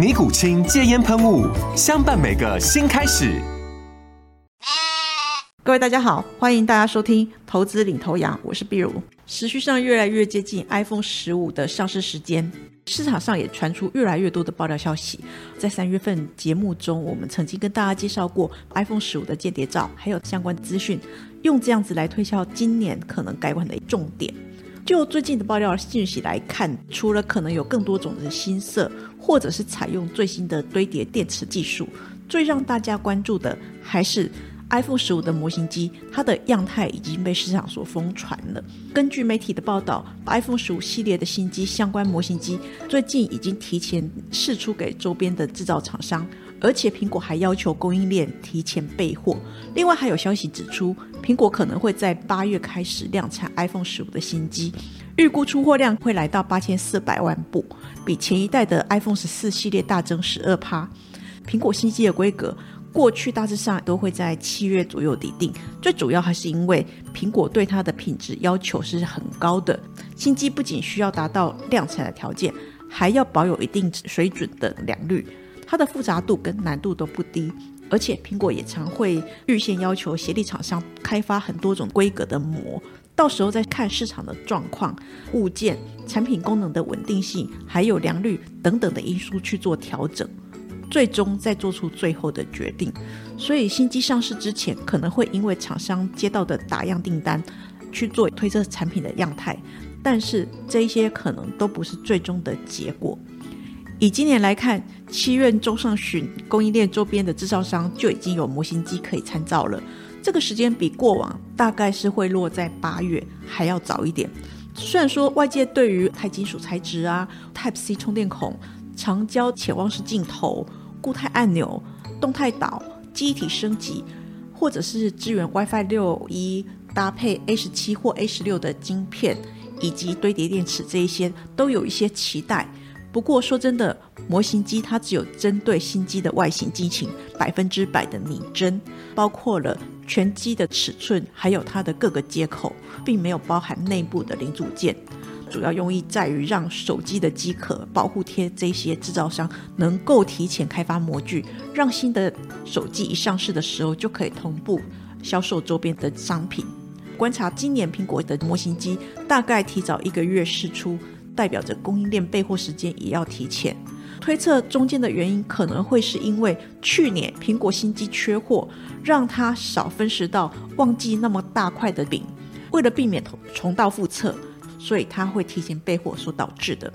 尼古清戒烟喷雾，相伴每个新开始。各位大家好，欢迎大家收听《投资领头羊》，我是碧如。时序上越来越接近 iPhone 十五的上市时间，市场上也传出越来越多的爆料消息。在三月份节目中，我们曾经跟大家介绍过 iPhone 十五的间谍照，还有相关资讯，用这样子来推销今年可能改款的重点。就最近的爆料信息来看，除了可能有更多种的新色，或者是采用最新的堆叠电池技术，最让大家关注的还是 iPhone 十五的模型机，它的样态已经被市场所疯传了。根据媒体的报道，iPhone 十五系列的新机相关模型机最近已经提前试出给周边的制造厂商。而且苹果还要求供应链提前备货。另外还有消息指出，苹果可能会在八月开始量产 iPhone 十五的新机，预估出货量会来到八千四百万部，比前一代的 iPhone 十四系列大增十二趴。苹果新机的规格过去大致上都会在七月左右底定，最主要还是因为苹果对它的品质要求是很高的，新机不仅需要达到量产的条件，还要保有一定水准的良率。它的复杂度跟难度都不低，而且苹果也常会预先要求协力厂商开发很多种规格的膜，到时候再看市场的状况、物件、产品功能的稳定性，还有良率等等的因素去做调整，最终再做出最后的决定。所以新机上市之前，可能会因为厂商接到的打样订单去做推测产品的样态，但是这一些可能都不是最终的结果。以今年来看，七月中上旬，供应链周边的制造商就已经有模型机可以参照了。这个时间比过往大概是会落在八月还要早一点。虽然说外界对于钛金属材质啊、Type C 充电孔、长焦潜望式镜头、固态按钮、动态岛、机体升级，或者是支援 WiFi 六一搭配 A 十七或 A 十六的晶片，以及堆叠电池这一些，都有一些期待。不过说真的，模型机它只有针对新机的外形机型百分之百的拟真，包括了全机的尺寸，还有它的各个接口，并没有包含内部的零组件。主要用意在于让手机的机壳、保护贴这些制造商能够提前开发模具，让新的手机一上市的时候就可以同步销售周边的商品。观察今年苹果的模型机，大概提早一个月试出。代表着供应链备货时间也要提前，推测中间的原因可能会是因为去年苹果新机缺货，让它少分食到旺季那么大块的饼，为了避免重蹈覆辙，所以它会提前备货所导致的。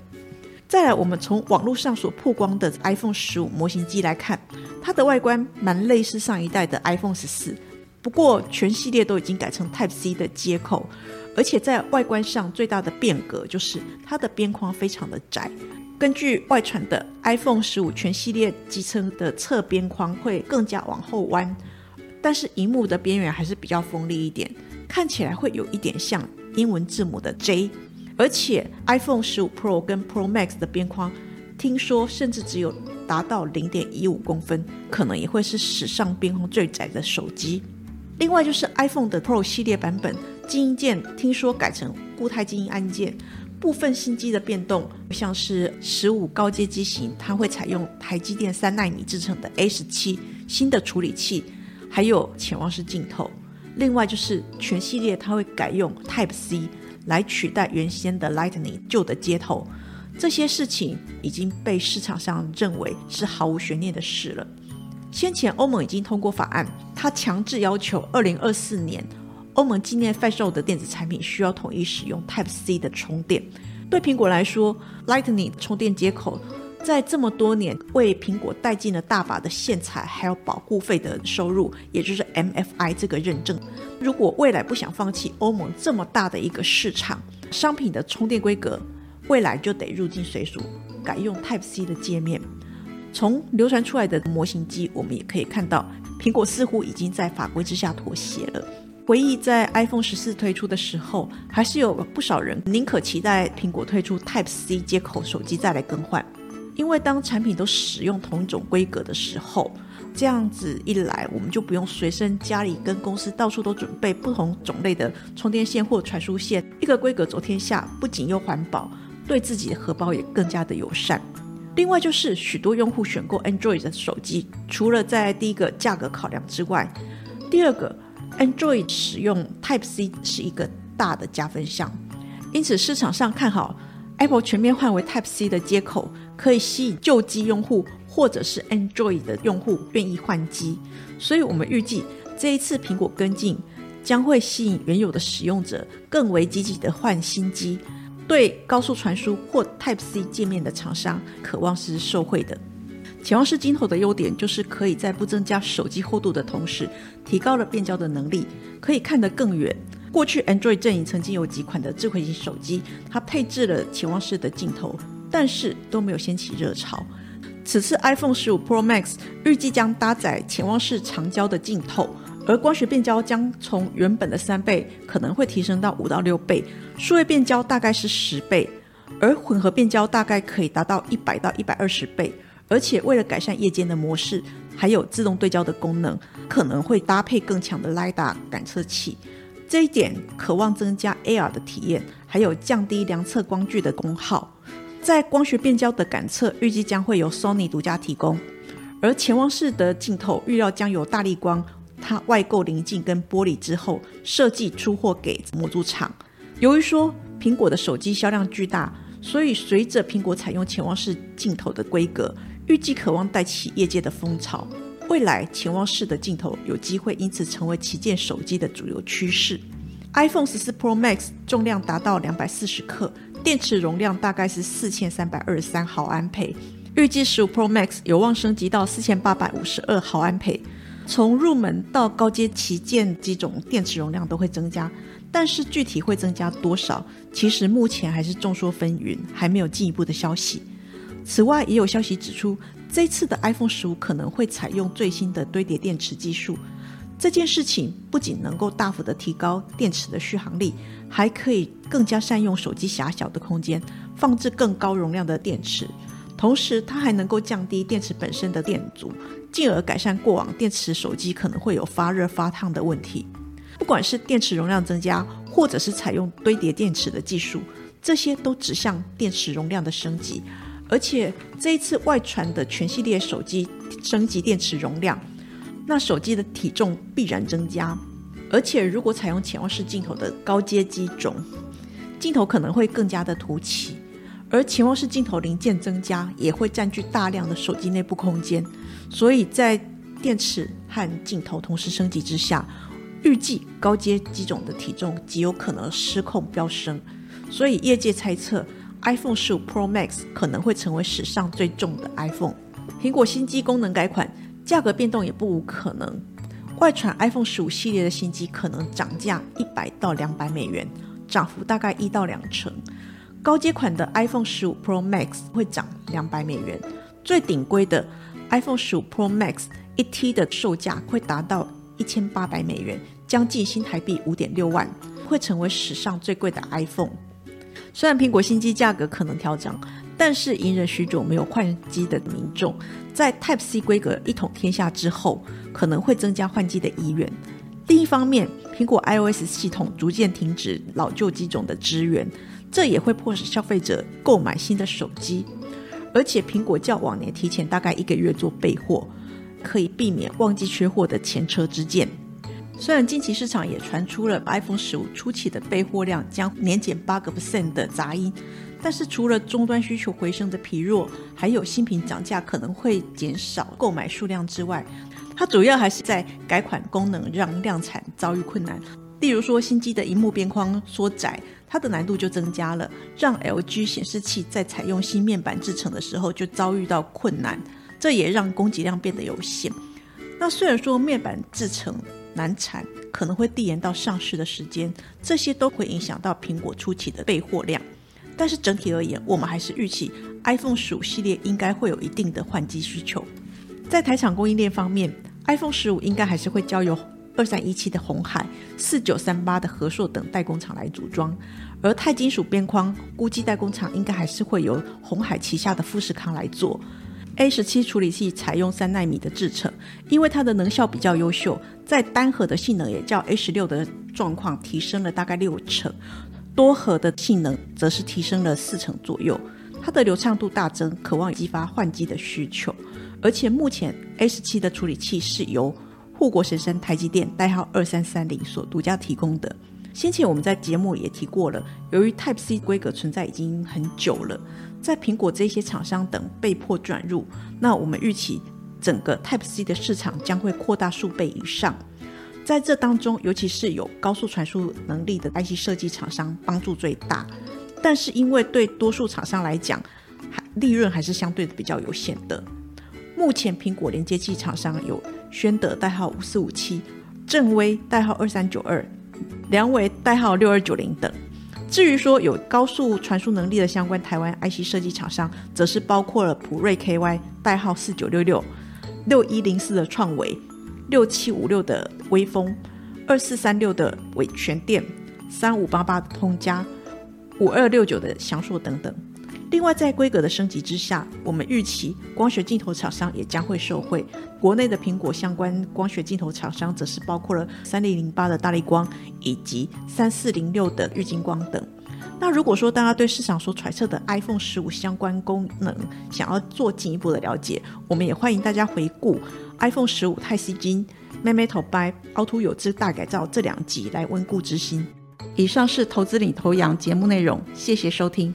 再来，我们从网络上所曝光的 iPhone 十五模型机来看，它的外观蛮类似上一代的 iPhone 十四，不过全系列都已经改成 Type C 的接口。而且在外观上最大的变革就是它的边框非常的窄。根据外传的 iPhone 十五全系列机身的侧边框会更加往后弯，但是荧幕的边缘还是比较锋利一点，看起来会有一点像英文字母的 J。而且 iPhone 十五 Pro 跟 Pro Max 的边框，听说甚至只有达到零点一五公分，可能也会是史上边框最窄的手机。另外就是 iPhone 的 Pro 系列版本。静音键听说改成固态静音按键，部分新机的变动，像是十五高阶机型，它会采用台积电三纳米制成的 A 十七新的处理器，还有潜望式镜头。另外就是全系列它会改用 Type C 来取代原先的 Lightning 旧的接头，这些事情已经被市场上认为是毫无悬念的事了。先前欧盟已经通过法案，它强制要求二零二四年欧盟境内贩售的电子产品需要统一使用 Type C 的充电。对苹果来说，Lightning 充电接口在这么多年为苹果带进了大把的线材，还有保护费的收入，也就是 MFI 这个认证。如果未来不想放弃欧盟这么大的一个市场，商品的充电规格未来就得入境随俗，改用 Type C 的界面。从流传出来的模型机，我们也可以看到，苹果似乎已经在法规之下妥协了。回忆在 iPhone 十四推出的时候，还是有不少人宁可期待苹果推出 Type C 接口手机再来更换，因为当产品都使用同一种规格的时候，这样子一来，我们就不用随身家里跟公司到处都准备不同种类的充电线或传输线，一个规格走天下，不仅又环保，对自己的荷包也更加的友善。另外就是许多用户选购 Android 的手机，除了在第一个价格考量之外，第二个 Android 使用 Type C 是一个大的加分项，因此市场上看好 Apple 全面换为 Type C 的接口，可以吸引旧机用户或者是 Android 的用户愿意换机，所以我们预计这一次苹果跟进将会吸引原有的使用者更为积极的换新机。对高速传输或 Type C 界面的厂商，渴望是受惠的。潜望式镜头的优点就是可以在不增加手机厚度的同时，提高了变焦的能力，可以看得更远。过去 Android 阵营曾经有几款的智慧型手机，它配置了潜望式的镜头，但是都没有掀起热潮。此次 iPhone 十五 Pro Max 预计将搭载潜望式长焦的镜头。而光学变焦将从原本的三倍可能会提升到五到六倍，数位变焦大概是十倍，而混合变焦大概可以达到一百到一百二十倍。而且为了改善夜间的模式，还有自动对焦的功能，可能会搭配更强的 LiDAR 感测器。这一点渴望增加 AR 的体验，还有降低量测光距的功耗。在光学变焦的感测，预计将会由 Sony 独家提供，而潜望式的镜头预料将由大力光。它外购零件跟玻璃之后，设计出货给模组厂。由于说苹果的手机销量巨大，所以随着苹果采用潜望式镜头的规格，预计渴望带起业界的风潮。未来潜望式的镜头有机会因此成为旗舰手机的主流趋势。iPhone 十四 Pro Max 重量达到两百四十克，电池容量大概是四千三百二十三毫安培，预计十五 Pro Max 有望升级到四千八百五十二毫安培。从入门到高阶旗舰机种，电池容量都会增加，但是具体会增加多少，其实目前还是众说纷纭，还没有进一步的消息。此外，也有消息指出，这次的 iPhone 十五可能会采用最新的堆叠电池技术。这件事情不仅能够大幅的提高电池的续航力，还可以更加善用手机狭小的空间，放置更高容量的电池。同时，它还能够降低电池本身的电阻，进而改善过往电池手机可能会有发热发烫的问题。不管是电池容量增加，或者是采用堆叠电池的技术，这些都指向电池容量的升级。而且这一次外传的全系列手机升级电池容量，那手机的体重必然增加。而且如果采用潜望式镜头的高阶机种，镜头可能会更加的凸起。而潜望式镜头零件增加，也会占据大量的手机内部空间，所以在电池和镜头同时升级之下，预计高阶机种的体重极有可能失控飙升。所以业界猜测，iPhone 十五 Pro Max 可能会成为史上最重的 iPhone。苹果新机功能改款，价格变动也不无可能。外传 iPhone 十五系列的新机可能涨价一百到两百美元，涨幅大概一到两成。高阶款的 iPhone 十五 Pro Max 会涨两百美元，最顶规的 iPhone 十五 Pro Max 一 T 的售价会达到一千八百美元，将近新台币五点六万，会成为史上最贵的 iPhone。虽然苹果新机价格可能调涨，但是隐忍许久没有换机的民众，在 Type C 规格一统天下之后，可能会增加换机的意愿。另一方面，苹果 iOS 系统逐渐停止老旧机种的支援。这也会迫使消费者购买新的手机，而且苹果较往年提前大概一个月做备货，可以避免旺季缺货的前车之鉴。虽然近期市场也传出了 iPhone 十五初期的备货量将年减八个 percent 的杂音，但是除了终端需求回升的疲弱，还有新品涨价可能会减少购买数量之外，它主要还是在改款功能让量产遭遇困难。例如说，新机的荧幕边框缩窄，它的难度就增加了，让 LG 显示器在采用新面板制成的时候就遭遇到困难，这也让供给量变得有限。那虽然说面板制成难产，可能会递延到上市的时间，这些都会影响到苹果初期的备货量。但是整体而言，我们还是预期 iPhone 十五系列应该会有一定的换机需求。在台厂供应链方面，iPhone 十五应该还是会交由二三一七的红海、四九三八的和硕等代工厂来组装，而钛金属边框估计代工厂应该还是会由红海旗下的富士康来做。A 十七处理器采用三纳米的制程，因为它的能效比较优秀，在单核的性能也较 A 十六的状况提升了大概六成。多核的性能则是提升了四成左右，它的流畅度大增，渴望激发换机的需求。而且目前 A 十七的处理器是由护国神山台积电代号二三三零所独家提供的。先前我们在节目也提过了，由于 Type C 规格存在已经很久了，在苹果这些厂商等被迫转入，那我们预期整个 Type C 的市场将会扩大数倍以上。在这当中，尤其是有高速传输能力的 IC 设计厂商帮助最大，但是因为对多数厂商来讲，利润还是相对的比较有限的。目前苹果连接器厂商有宣德代号五四五七、正威代号二三九二、良维代号六二九零等。至于说有高速传输能力的相关台湾 IC 设计厂商，则是包括了普瑞 KY 代号四九六六、六一零四的创维。六七五六的微风，二四三六的伟全电，三五八八的通家，五二六九的翔硕等等。另外，在规格的升级之下，我们预期光学镜头厂商也将会受惠。国内的苹果相关光学镜头厂商，则是包括了三零零八的大力光以及三四零六的玉晶光等。那如果说大家对市场所揣测的 iPhone 十五相关功能想要做进一步的了解，我们也欢迎大家回顾 iPhone 十五太吸金、Metal by 凹凸有致大改造这两集来温故知新。以上是投资领头羊节目内容，谢谢收听。